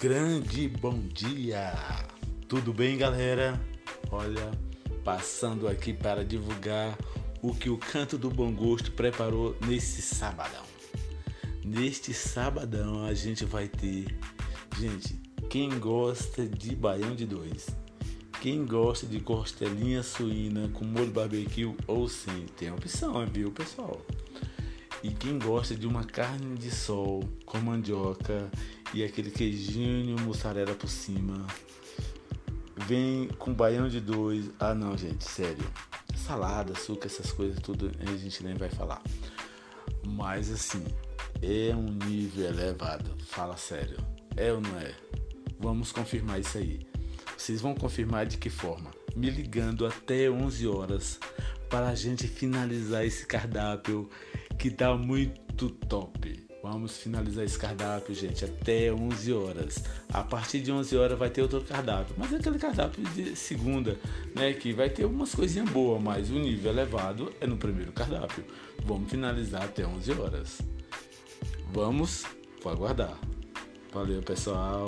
grande bom dia! Tudo bem, galera? Olha, passando aqui para divulgar o que o Canto do Bom Gosto preparou nesse sabadão. Neste sabadão a gente vai ter, gente, quem gosta de baião de dois, quem gosta de costelinha suína com molho barbecue ou sem, tem opção, viu, pessoal? E quem gosta de uma carne de sol com mandioca e aquele queijinho mussarela por cima, vem com baião de dois. Ah, não, gente, sério. Salada, açúcar, essas coisas, tudo a gente nem vai falar. Mas assim, é um nível elevado. Fala sério. É ou não é? Vamos confirmar isso aí. Vocês vão confirmar de que forma? Me ligando até 11 horas para a gente finalizar esse cardápio que tá muito top. Vamos finalizar esse cardápio, gente, até 11 horas. A partir de 11 horas vai ter outro cardápio, mas é aquele cardápio de segunda, né, que vai ter umas coisinhas boas, mas o nível elevado é no primeiro cardápio. Vamos finalizar até 11 horas. Vamos, vou aguardar. Valeu, pessoal.